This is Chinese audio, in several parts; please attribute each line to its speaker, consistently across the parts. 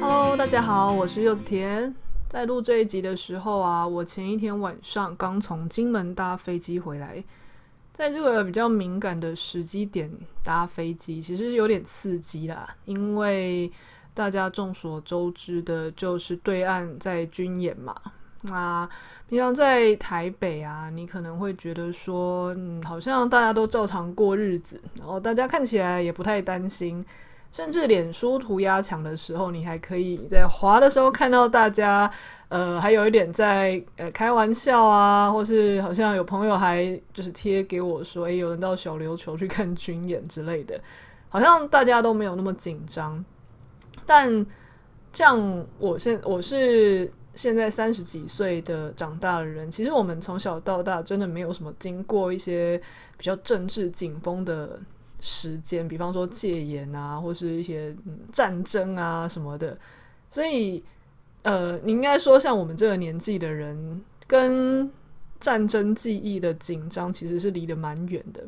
Speaker 1: Hello，大家好，我是柚子甜。在录这一集的时候啊，我前一天晚上刚从金门搭飞机回来，在这个比较敏感的时机点搭飞机，其实有点刺激啦，因为。大家众所周知的，就是对岸在军演嘛。那平常在台北啊，你可能会觉得说，嗯，好像大家都照常过日子，然后大家看起来也不太担心，甚至脸书涂鸦墙的时候，你还可以在滑的时候看到大家，呃，还有一点在呃开玩笑啊，或是好像有朋友还就是贴给我说，诶，有人到小琉球去看军演之类的，好像大家都没有那么紧张。但这样我现我是现在三十几岁的长大的人，其实我们从小到大真的没有什么经过一些比较政治紧绷的时间，比方说戒严啊，或是一些、战争啊什么的。所以，呃，你应该说像我们这个年纪的人，跟战争记忆的紧张其实是离得蛮远的。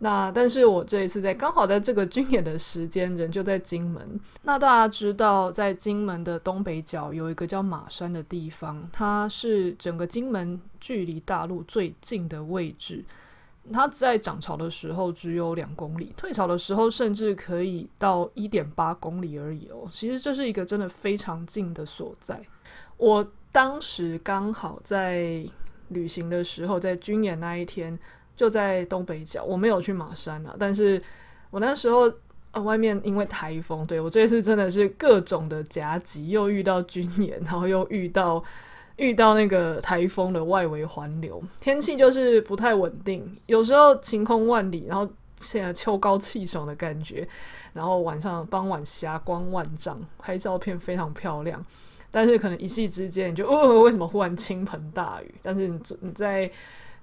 Speaker 1: 那但是我这一次在刚好在这个军演的时间，人就在金门。那大家知道，在金门的东北角有一个叫马山的地方，它是整个金门距离大陆最近的位置。它在涨潮的时候只有两公里，退潮的时候甚至可以到一点八公里而已哦。其实这是一个真的非常近的所在。我当时刚好在旅行的时候，在军演那一天。就在东北角，我没有去马山啊，但是我那时候呃，外面因为台风，对，我这次真的是各种的夹击，又遇到军演，然后又遇到遇到那个台风的外围环流，天气就是不太稳定，有时候晴空万里，然后现在秋高气爽的感觉，然后晚上傍晚霞光万丈，拍照片非常漂亮，但是可能一夕之间就哦，为什么忽然倾盆大雨？但是你你在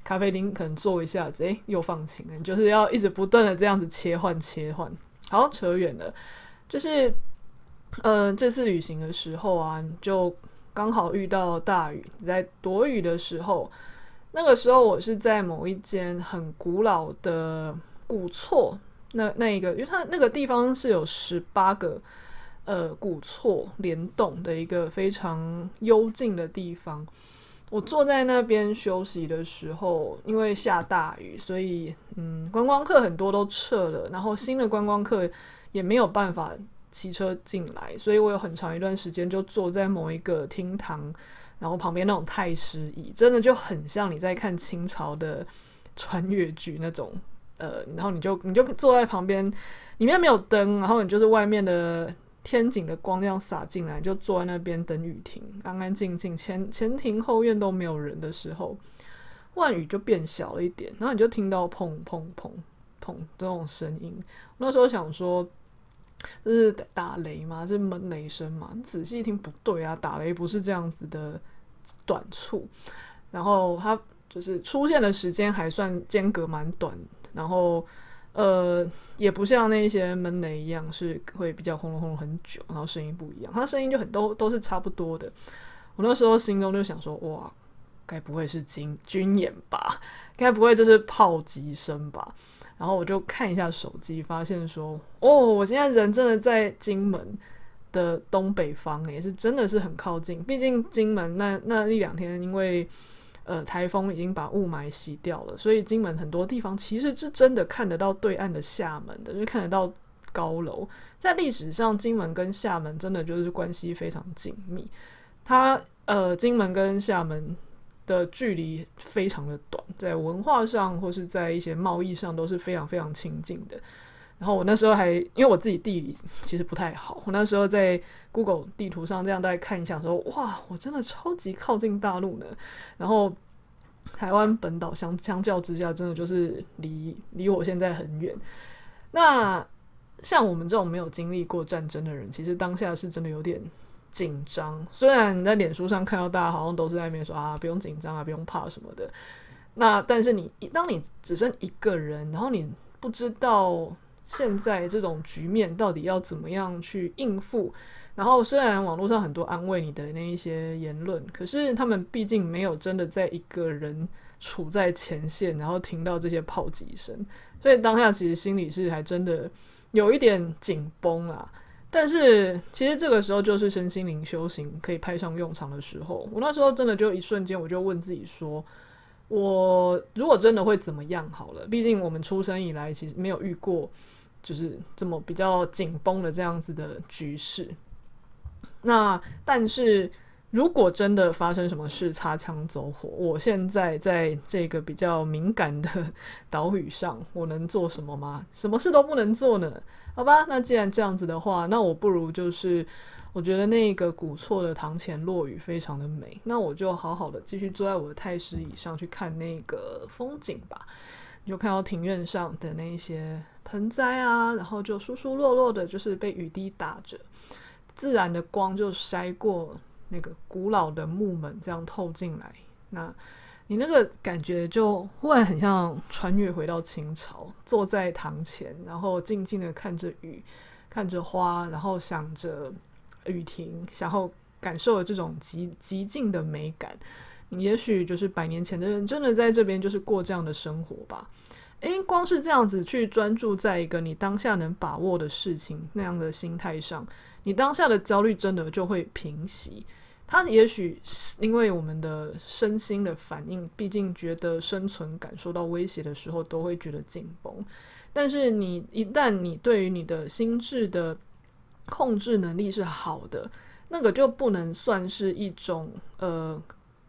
Speaker 1: 咖啡厅可能坐一下子，诶，又放晴了。你就是要一直不断的这样子切换切换。好，扯远了，就是，呃，这次旅行的时候啊，就刚好遇到大雨，在躲雨的时候，那个时候我是在某一间很古老的古厝，那那一个，因为它那个地方是有十八个呃古厝联动的一个非常幽静的地方。我坐在那边休息的时候，因为下大雨，所以嗯，观光客很多都撤了，然后新的观光客也没有办法骑车进来，所以我有很长一段时间就坐在某一个厅堂，然后旁边那种太师椅，真的就很像你在看清朝的穿越剧那种，呃，然后你就你就坐在旁边，里面没有灯，然后你就是外面的。天井的光这样洒进来，就坐在那边等雨停，安安静静，前前庭后院都没有人的时候，万雨就变小了一点，然后你就听到砰砰砰砰这种声音。那时候想说，就是打雷吗？这是闷雷声吗？仔细一听不对啊，打雷不是这样子的短促，然后它就是出现的时间还算间隔蛮短，然后。呃，也不像那些闷雷一样是会比较轰隆轰隆很久，然后声音不一样，它声音就很都都是差不多的。我那时候心中就想说，哇，该不会是军军演吧？该不会这是炮击声吧？然后我就看一下手机，发现说，哦，我现在人真的在金门的东北方，也是真的是很靠近。毕竟金门那那一两天因为。呃，台风已经把雾霾洗掉了，所以金门很多地方其实是真的看得到对岸的厦门的，就看得到高楼。在历史上，金门跟厦门真的就是关系非常紧密。它呃，金门跟厦门的距离非常的短，在文化上或是在一些贸易上都是非常非常亲近的。然后我那时候还因为我自己地理其实不太好，我那时候在 Google 地图上这样大概看一下，说哇，我真的超级靠近大陆呢。然后台湾本岛相相较之下，真的就是离离我现在很远。那像我们这种没有经历过战争的人，其实当下是真的有点紧张。虽然你在脸书上看到大家好像都是在那边说啊，不用紧张啊，不用怕什么的。那但是你当你只剩一个人，然后你不知道现在这种局面到底要怎么样去应付。然后虽然网络上很多安慰你的那一些言论，可是他们毕竟没有真的在一个人处在前线，然后听到这些炮击声，所以当下其实心里是还真的有一点紧绷啊。但是其实这个时候就是身心灵修行可以派上用场的时候。我那时候真的就一瞬间，我就问自己说：我如果真的会怎么样？好了，毕竟我们出生以来其实没有遇过就是这么比较紧绷的这样子的局势。那但是，如果真的发生什么事，擦枪走火，我现在在这个比较敏感的岛屿上，我能做什么吗？什么事都不能做呢？好吧，那既然这样子的话，那我不如就是，我觉得那个古厝的堂前落雨非常的美，那我就好好的继续坐在我的太师椅上去看那个风景吧。你就看到庭院上的那些盆栽啊，然后就疏疏落落的，就是被雨滴打着。自然的光就筛过那个古老的木门，这样透进来。那你那个感觉就忽然很像穿越回到清朝，坐在堂前，然后静静的看着雨，看着花，然后想着雨停，然后感受了这种极极尽的美感。你也许就是百年前的人，真的在这边就是过这样的生活吧。诶，光是这样子去专注在一个你当下能把握的事情那样的心态上。你当下的焦虑真的就会平息，他也许是因为我们的身心的反应，毕竟觉得生存感受到威胁的时候都会觉得紧绷。但是你一旦你对于你的心智的控制能力是好的，那个就不能算是一种呃，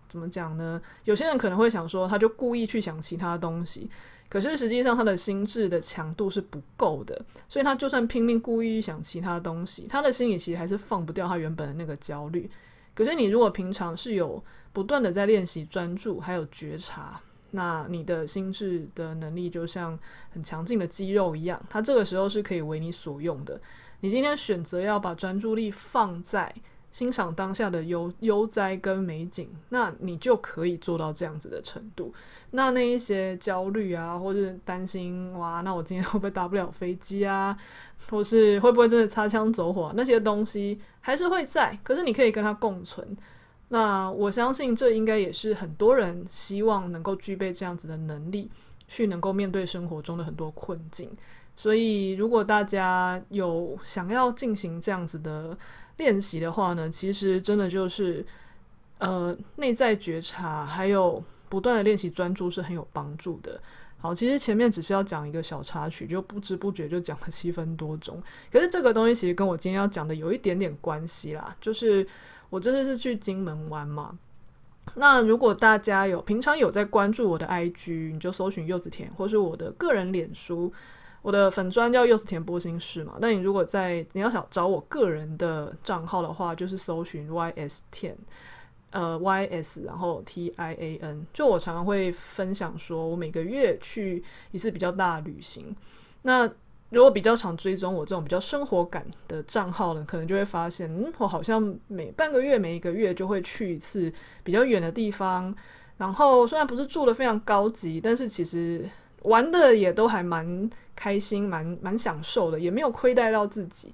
Speaker 1: 怎么讲呢？有些人可能会想说，他就故意去想其他东西。可是实际上，他的心智的强度是不够的，所以他就算拼命故意想其他东西，他的心里其实还是放不掉他原本的那个焦虑。可是你如果平常是有不断的在练习专注，还有觉察，那你的心智的能力就像很强劲的肌肉一样，它这个时候是可以为你所用的。你今天选择要把专注力放在欣赏当下的悠悠哉跟美景，那你就可以做到这样子的程度。那那一些焦虑啊，或是担心哇，那我今天会不会搭不了飞机啊？或是会不会真的擦枪走火？那些东西还是会在，可是你可以跟它共存。那我相信这应该也是很多人希望能够具备这样子的能力，去能够面对生活中的很多困境。所以，如果大家有想要进行这样子的，练习的话呢，其实真的就是，呃，内在觉察，还有不断的练习专注是很有帮助的。好，其实前面只是要讲一个小插曲，就不知不觉就讲了七分多钟。可是这个东西其实跟我今天要讲的有一点点关系啦，就是我这次是去金门玩嘛。那如果大家有平常有在关注我的 IG，你就搜寻柚子甜，或是我的个人脸书。我的粉专叫柚子甜剥心事嘛，但你如果在你要想找我个人的账号的话，就是搜寻 ys 甜，呃 ys 然后 t i a n，就我常常会分享说我每个月去一次比较大旅行。那如果比较常追踪我这种比较生活感的账号呢，可能就会发现，嗯，我好像每半个月、每一个月就会去一次比较远的地方。然后虽然不是住的非常高级，但是其实玩的也都还蛮。开心，蛮蛮享受的，也没有亏待到自己。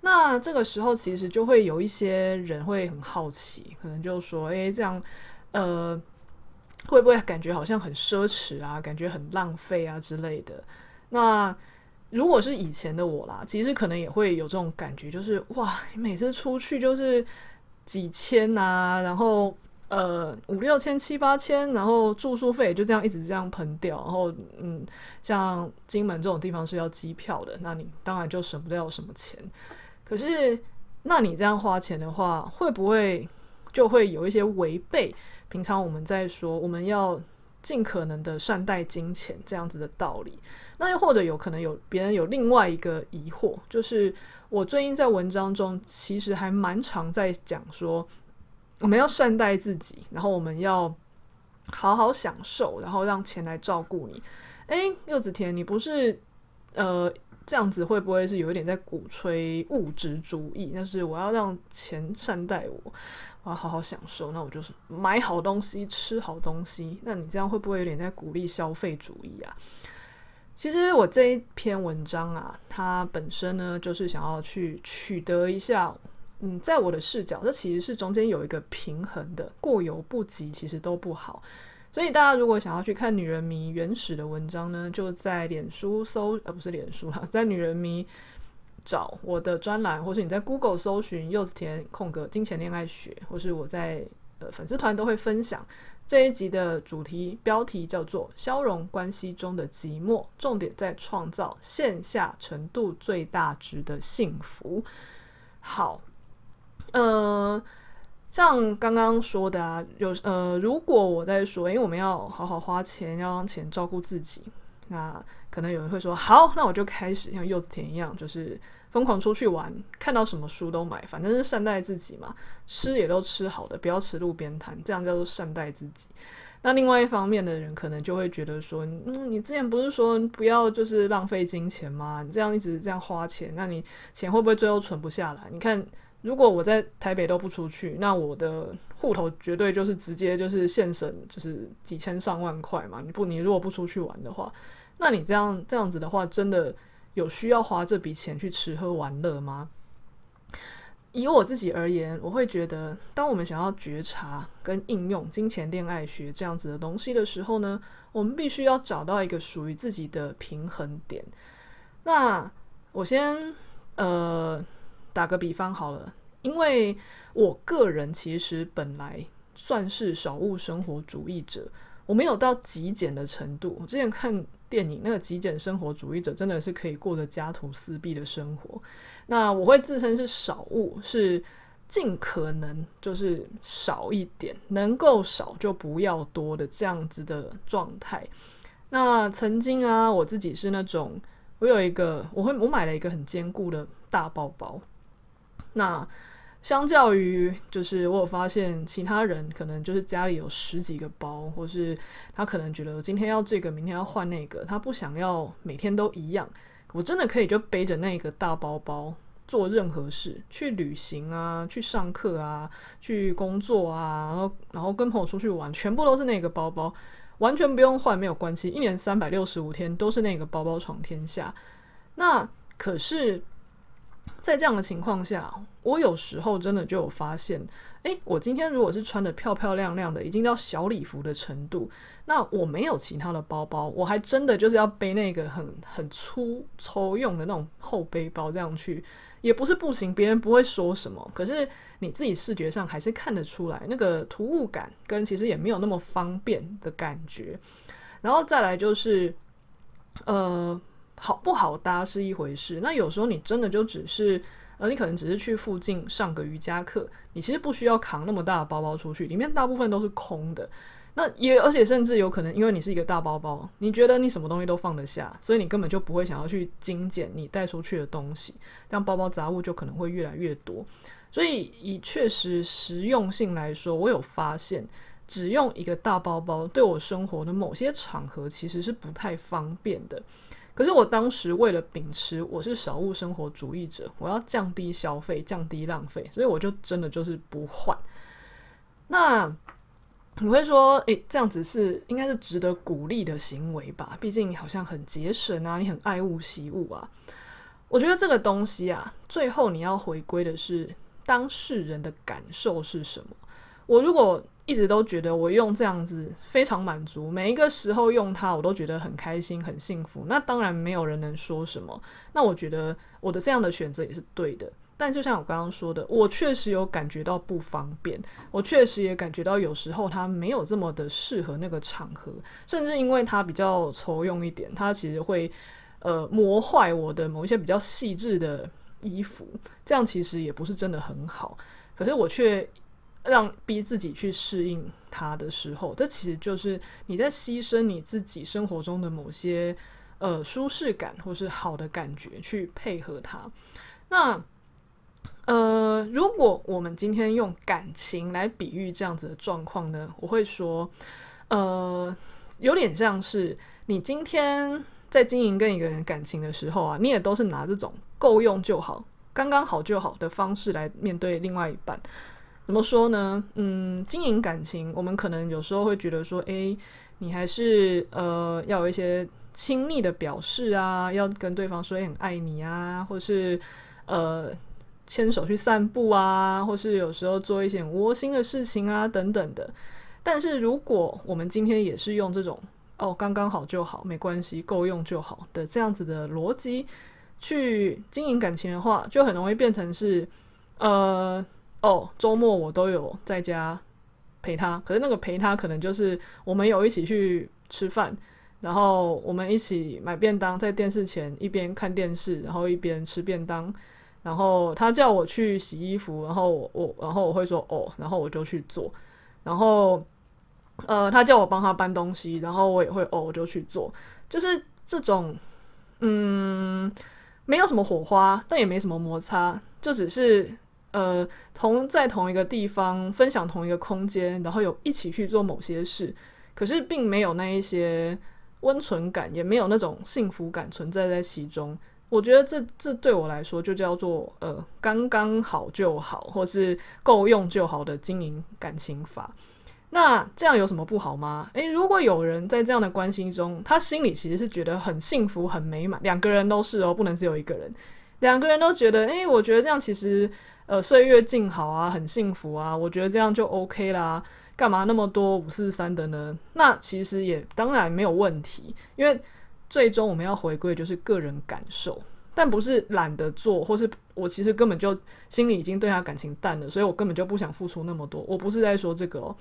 Speaker 1: 那这个时候，其实就会有一些人会很好奇，可能就说：“诶，这样，呃，会不会感觉好像很奢侈啊？感觉很浪费啊之类的？”那如果是以前的我啦，其实可能也会有这种感觉，就是哇，每次出去就是几千啊，然后。呃，五六千、七八千，然后住宿费就这样一直这样喷掉，然后嗯，像金门这种地方是要机票的，那你当然就省不了什么钱。可是，那你这样花钱的话，会不会就会有一些违背平常我们在说我们要尽可能的善待金钱这样子的道理？那又或者有可能有别人有另外一个疑惑，就是我最近在文章中其实还蛮常在讲说。我们要善待自己，然后我们要好好享受，然后让钱来照顾你。诶，柚子甜，你不是呃这样子会不会是有一点在鼓吹物质主义？但是我要让钱善待我，我要好好享受，那我就是买好东西、吃好东西。那你这样会不会有点在鼓励消费主义啊？其实我这一篇文章啊，它本身呢，就是想要去取得一下，嗯，在我的视角，这其实是中间有一个平衡的，过犹不及，其实都不好。所以大家如果想要去看《女人迷》原始的文章呢，就在脸书搜，呃，不是脸书啦，在《女人迷》找我的专栏，或是你在 Google 搜寻柚子甜空格金钱恋爱学，或是我在呃粉丝团都会分享这一集的主题标题叫做“消融关系中的寂寞”，重点在创造线下程度最大值的幸福。好，呃。像刚刚说的啊，有呃，如果我在说，因为我们要好好花钱，要让钱照顾自己，那可能有人会说，好，那我就开始像柚子甜一样，就是疯狂出去玩，看到什么书都买，反正是善待自己嘛，吃也都吃好的，不要吃路边摊，这样叫做善待自己。那另外一方面的人可能就会觉得说，嗯，你之前不是说不要就是浪费金钱吗？你这样一直这样花钱，那你钱会不会最后存不下来？你看。如果我在台北都不出去，那我的户头绝对就是直接就是现省，就是几千上万块嘛。你不，你如果不出去玩的话，那你这样这样子的话，真的有需要花这笔钱去吃喝玩乐吗？以我自己而言，我会觉得，当我们想要觉察跟应用金钱恋爱学这样子的东西的时候呢，我们必须要找到一个属于自己的平衡点。那我先呃。打个比方好了，因为我个人其实本来算是少物生活主义者，我没有到极简的程度。我之前看电影，那个极简生活主义者真的是可以过得家徒四壁的生活。那我会自称是少物，是尽可能就是少一点，能够少就不要多的这样子的状态。那曾经啊，我自己是那种，我有一个，我会我买了一个很坚固的大包包。那相较于，就是我有发现其他人可能就是家里有十几个包，或是他可能觉得今天要这个，明天要换那个，他不想要每天都一样。我真的可以就背着那个大包包做任何事，去旅行啊，去上课啊，去工作啊，然后然后跟朋友出去玩，全部都是那个包包，完全不用换，没有关系，一年三百六十五天都是那个包包闯天下。那可是。在这样的情况下，我有时候真的就有发现，诶，我今天如果是穿得漂漂亮亮的，已经到小礼服的程度，那我没有其他的包包，我还真的就是要背那个很很粗粗用的那种厚背包这样去，也不是不行，别人不会说什么，可是你自己视觉上还是看得出来那个突兀感，跟其实也没有那么方便的感觉，然后再来就是，呃。好不好搭是一回事，那有时候你真的就只是，呃，你可能只是去附近上个瑜伽课，你其实不需要扛那么大的包包出去，里面大部分都是空的。那也而且甚至有可能，因为你是一个大包包，你觉得你什么东西都放得下，所以你根本就不会想要去精简你带出去的东西，这样包包杂物就可能会越来越多。所以以确实实用性来说，我有发现，只用一个大包包对我生活的某些场合其实是不太方便的。可是我当时为了秉持我是少物生活主义者，我要降低消费、降低浪费，所以我就真的就是不换。那你会说，诶，这样子是应该是值得鼓励的行为吧？毕竟好像很节省啊，你很爱物惜物啊。我觉得这个东西啊，最后你要回归的是当事人的感受是什么。我如果一直都觉得我用这样子非常满足，每一个时候用它我都觉得很开心、很幸福。那当然没有人能说什么。那我觉得我的这样的选择也是对的。但就像我刚刚说的，我确实有感觉到不方便，我确实也感觉到有时候它没有这么的适合那个场合，甚至因为它比较粗用一点，它其实会呃磨坏我的某一些比较细致的衣服，这样其实也不是真的很好。可是我却。让逼自己去适应它的时候，这其实就是你在牺牲你自己生活中的某些呃舒适感或是好的感觉去配合它。那呃，如果我们今天用感情来比喻这样子的状况呢，我会说，呃，有点像是你今天在经营跟一个人感情的时候啊，你也都是拿这种够用就好、刚刚好就好的方式来面对另外一半。怎么说呢？嗯，经营感情，我们可能有时候会觉得说，诶，你还是呃要有一些亲密的表示啊，要跟对方说很爱你啊，或是呃牵手去散步啊，或是有时候做一些很窝心的事情啊，等等的。但是如果我们今天也是用这种哦刚刚好就好，没关系，够用就好的这样子的逻辑去经营感情的话，就很容易变成是呃。哦，周末我都有在家陪他，可是那个陪他可能就是我们有一起去吃饭，然后我们一起买便当，在电视前一边看电视，然后一边吃便当，然后他叫我去洗衣服，然后我我然后我会说哦，然后我就去做，然后呃他叫我帮他搬东西，然后我也会哦，我就去做，就是这种嗯没有什么火花，但也没什么摩擦，就只是。呃，同在同一个地方分享同一个空间，然后有一起去做某些事，可是并没有那一些温存感，也没有那种幸福感存在在其中。我觉得这这对我来说就叫做呃刚刚好就好，或是够用就好的经营感情法。那这样有什么不好吗？诶，如果有人在这样的关系中，他心里其实是觉得很幸福、很美满，两个人都是哦，不能只有一个人，两个人都觉得，诶，我觉得这样其实。呃，岁月静好啊，很幸福啊，我觉得这样就 OK 啦。干嘛那么多五四三的呢？那其实也当然没有问题，因为最终我们要回归就是个人感受，但不是懒得做，或是我其实根本就心里已经对他感情淡了，所以我根本就不想付出那么多。我不是在说这个哦，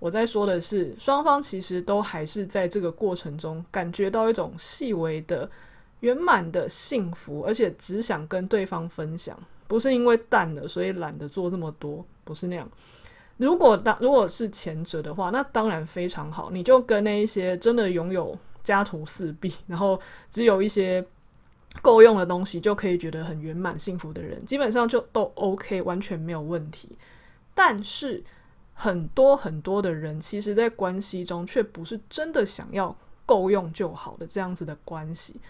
Speaker 1: 我在说的是双方其实都还是在这个过程中感觉到一种细微的圆满的幸福，而且只想跟对方分享。不是因为淡了，所以懒得做这么多，不是那样。如果当如果是前者的话，那当然非常好。你就跟那一些真的拥有家徒四壁，然后只有一些够用的东西，就可以觉得很圆满幸福的人，基本上就都 OK，完全没有问题。但是很多很多的人，其实在关系中却不是真的想要够用就好的这样子的关系。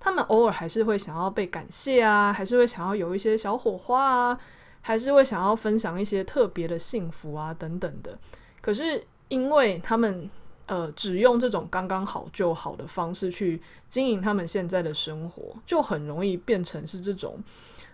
Speaker 1: 他们偶尔还是会想要被感谢啊，还是会想要有一些小火花啊，还是会想要分享一些特别的幸福啊等等的。可是因为他们呃只用这种刚刚好就好的方式去经营他们现在的生活，就很容易变成是这种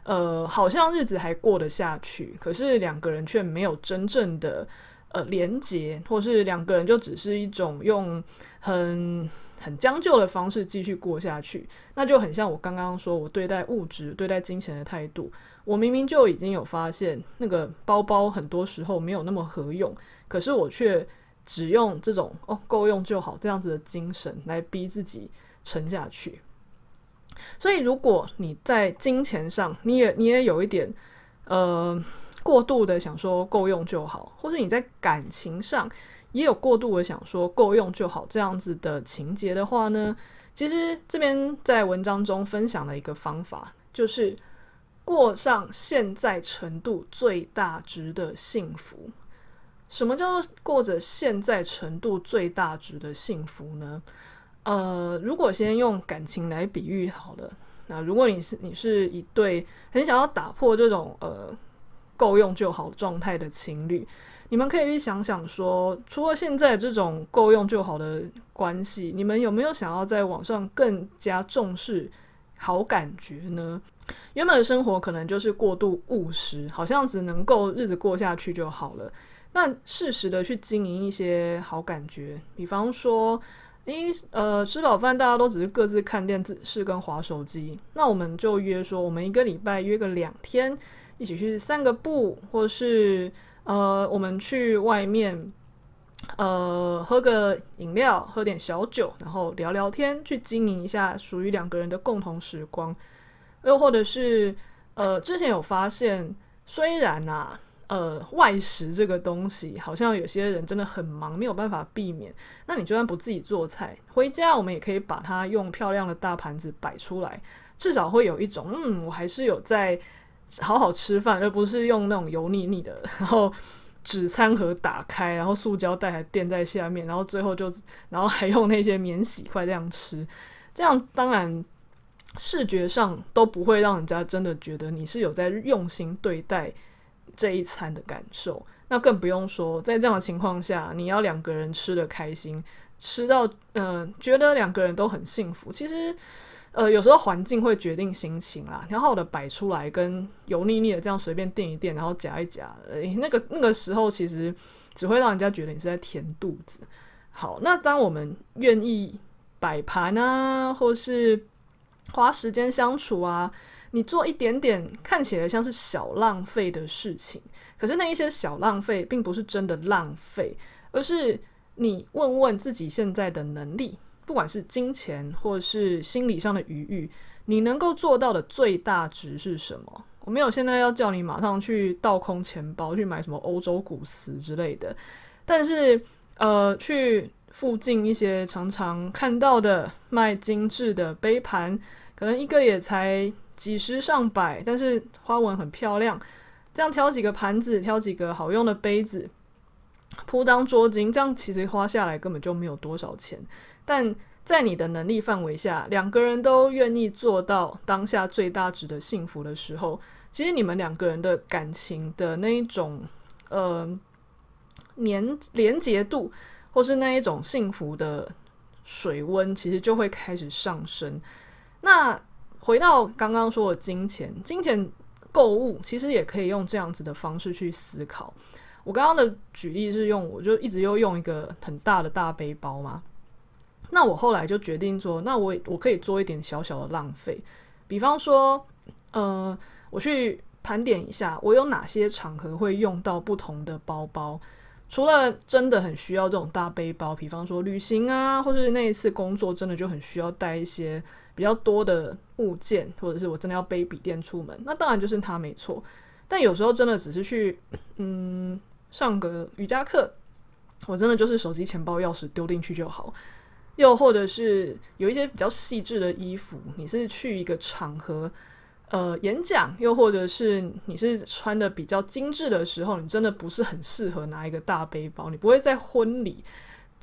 Speaker 1: 呃好像日子还过得下去，可是两个人却没有真正的呃连结，或是两个人就只是一种用很。很将就的方式继续过下去，那就很像我刚刚说我对待物质、对待金钱的态度。我明明就已经有发现，那个包包很多时候没有那么合用，可是我却只用这种“哦，够用就好”这样子的精神来逼自己沉下去。所以，如果你在金钱上，你也你也有一点呃过度的想说够用就好，或是你在感情上。也有过度的想说够用就好这样子的情节的话呢，其实这边在文章中分享了一个方法，就是过上现在程度最大值的幸福。什么叫做过着现在程度最大值的幸福呢？呃，如果先用感情来比喻好了，那如果你是你是一对很想要打破这种呃够用就好状态的情侣。你们可以去想想说，除了现在这种够用就好的关系，你们有没有想要在网上更加重视好感觉呢？原本的生活可能就是过度务实，好像只能够日子过下去就好了。那适时的去经营一些好感觉，比方说，诶，呃，吃饱饭大家都只是各自看电视跟划手机，那我们就约说，我们一个礼拜约个两天，一起去散个步，或是。呃，我们去外面，呃，喝个饮料，喝点小酒，然后聊聊天，去经营一下属于两个人的共同时光。又或者是，呃，之前有发现，虽然啊，呃，外食这个东西，好像有些人真的很忙，没有办法避免。那你就算不自己做菜，回家我们也可以把它用漂亮的大盘子摆出来，至少会有一种，嗯，我还是有在。好好吃饭，而不是用那种油腻腻的，然后纸餐盒打开，然后塑胶袋还垫在下面，然后最后就，然后还用那些免洗筷这样吃，这样当然视觉上都不会让人家真的觉得你是有在用心对待这一餐的感受。那更不用说，在这样的情况下，你要两个人吃得开心，吃到嗯、觉得两个人都很幸福。其实，呃，有时候环境会决定心情啦。你要好好的摆出来，跟油腻腻的这样随便垫一垫，然后夹一夹，呃，那个那个时候其实只会让人家觉得你是在填肚子。好，那当我们愿意摆盘啊，或是花时间相处啊，你做一点点看起来像是小浪费的事情。可是那一些小浪费，并不是真的浪费，而是你问问自己现在的能力，不管是金钱或是心理上的余裕，你能够做到的最大值是什么？我没有现在要叫你马上去倒空钱包去买什么欧洲古瓷之类的，但是呃，去附近一些常常看到的卖精致的杯盘，可能一个也才几十上百，但是花纹很漂亮。这样挑几个盘子，挑几个好用的杯子，铺张桌巾，这样其实花下来根本就没有多少钱。但在你的能力范围下，两个人都愿意做到当下最大值的幸福的时候，其实你们两个人的感情的那一种呃黏连结度，或是那一种幸福的水温，其实就会开始上升。那回到刚刚说的金钱，金钱。购物其实也可以用这样子的方式去思考。我刚刚的举例是用，我就一直又用一个很大的大背包嘛。那我后来就决定说，那我我可以做一点小小的浪费。比方说，呃，我去盘点一下，我有哪些场合会用到不同的包包。除了真的很需要这种大背包，比方说旅行啊，或是那一次工作真的就很需要带一些。比较多的物件，或者是我真的要背笔电出门，那当然就是它没错。但有时候真的只是去，嗯，上个瑜伽课，我真的就是手机、钱包、钥匙丢进去就好。又或者是有一些比较细致的衣服，你是去一个场合，呃，演讲，又或者是你是穿的比较精致的时候，你真的不是很适合拿一个大背包，你不会在婚礼。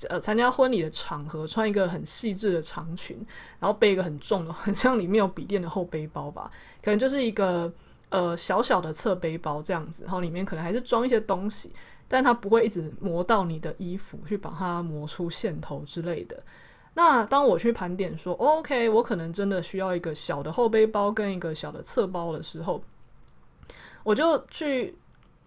Speaker 1: 呃，参加婚礼的场合，穿一个很细致的长裙，然后背一个很重的，很像里面有笔电的厚背包吧，可能就是一个呃小小的侧背包这样子，然后里面可能还是装一些东西，但它不会一直磨到你的衣服，去把它磨出线头之类的。那当我去盘点说，OK，我可能真的需要一个小的后背包跟一个小的侧包的时候，我就去，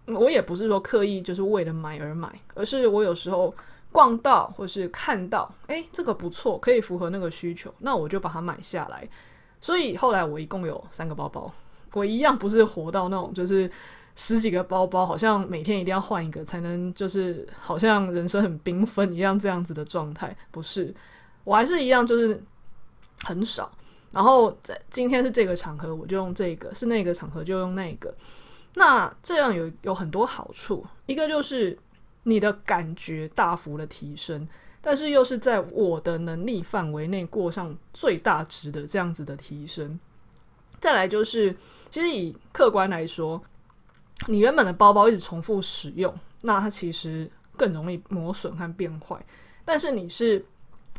Speaker 1: 我也不是说刻意就是为了买而买，而是我有时候。逛到或是看到，诶，这个不错，可以符合那个需求，那我就把它买下来。所以后来我一共有三个包包，我一样不是活到那种就是十几个包包，好像每天一定要换一个才能，就是好像人生很缤纷一样这样子的状态。不是，我还是一样，就是很少。然后在今天是这个场合，我就用这个；是那个场合就用那个。那这样有有很多好处，一个就是。你的感觉大幅的提升，但是又是在我的能力范围内过上最大值的这样子的提升。再来就是，其实以客观来说，你原本的包包一直重复使用，那它其实更容易磨损和变坏。但是你是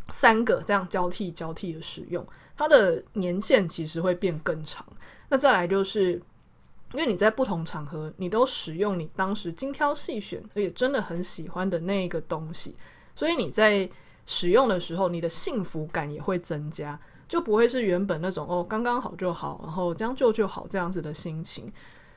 Speaker 1: 三个这样交替交替的使用，它的年限其实会变更长。那再来就是。因为你在不同场合，你都使用你当时精挑细选，而且真的很喜欢的那一个东西，所以你在使用的时候，你的幸福感也会增加，就不会是原本那种哦刚刚好就好，然后将就就好这样子的心情。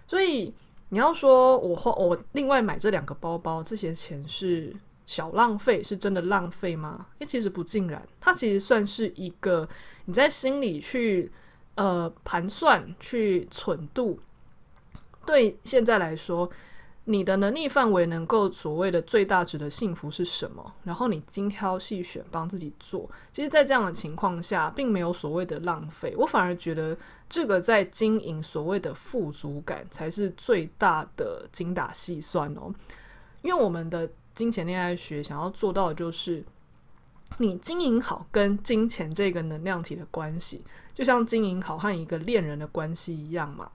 Speaker 1: 所以你要说我花我另外买这两个包包，这些钱是小浪费，是真的浪费吗？诶，其实不尽然，它其实算是一个你在心里去呃盘算、去存度。对现在来说，你的能力范围能够所谓的最大值的幸福是什么？然后你精挑细选帮自己做，其实，在这样的情况下，并没有所谓的浪费。我反而觉得这个在经营所谓的富足感才是最大的精打细算哦。因为我们的金钱恋爱学想要做到的就是，你经营好跟金钱这个能量体的关系，就像经营好和一个恋人的关系一样嘛。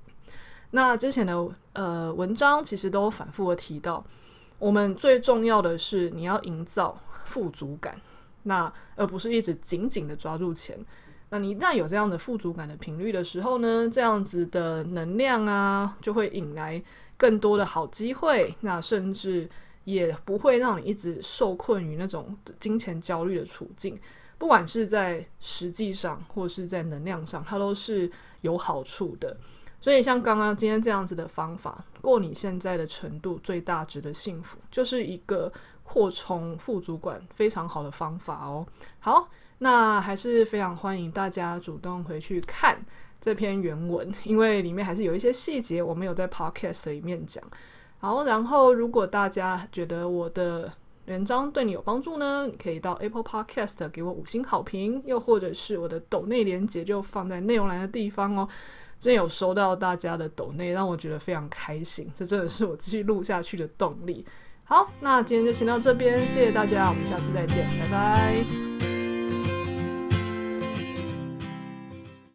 Speaker 1: 那之前的呃文章其实都反复的提到，我们最重要的是你要营造富足感，那而不是一直紧紧的抓住钱。那你一旦有这样的富足感的频率的时候呢，这样子的能量啊，就会引来更多的好机会。那甚至也不会让你一直受困于那种金钱焦虑的处境。不管是在实际上，或是在能量上，它都是有好处的。所以，像刚刚今天这样子的方法，过你现在的程度最大值的幸福，就是一个扩充副主管非常好的方法哦。好。那还是非常欢迎大家主动回去看这篇原文，因为里面还是有一些细节我没有在 podcast 里面讲。好，然后如果大家觉得我的文章对你有帮助呢，可以到 Apple Podcast 给我五星好评，又或者是我的抖内连结就放在内容栏的地方哦。真有收到大家的抖内，让我觉得非常开心，这真的是我继续录下去的动力。好，那今天就先到这边，谢谢大家，我们下次再见，拜拜。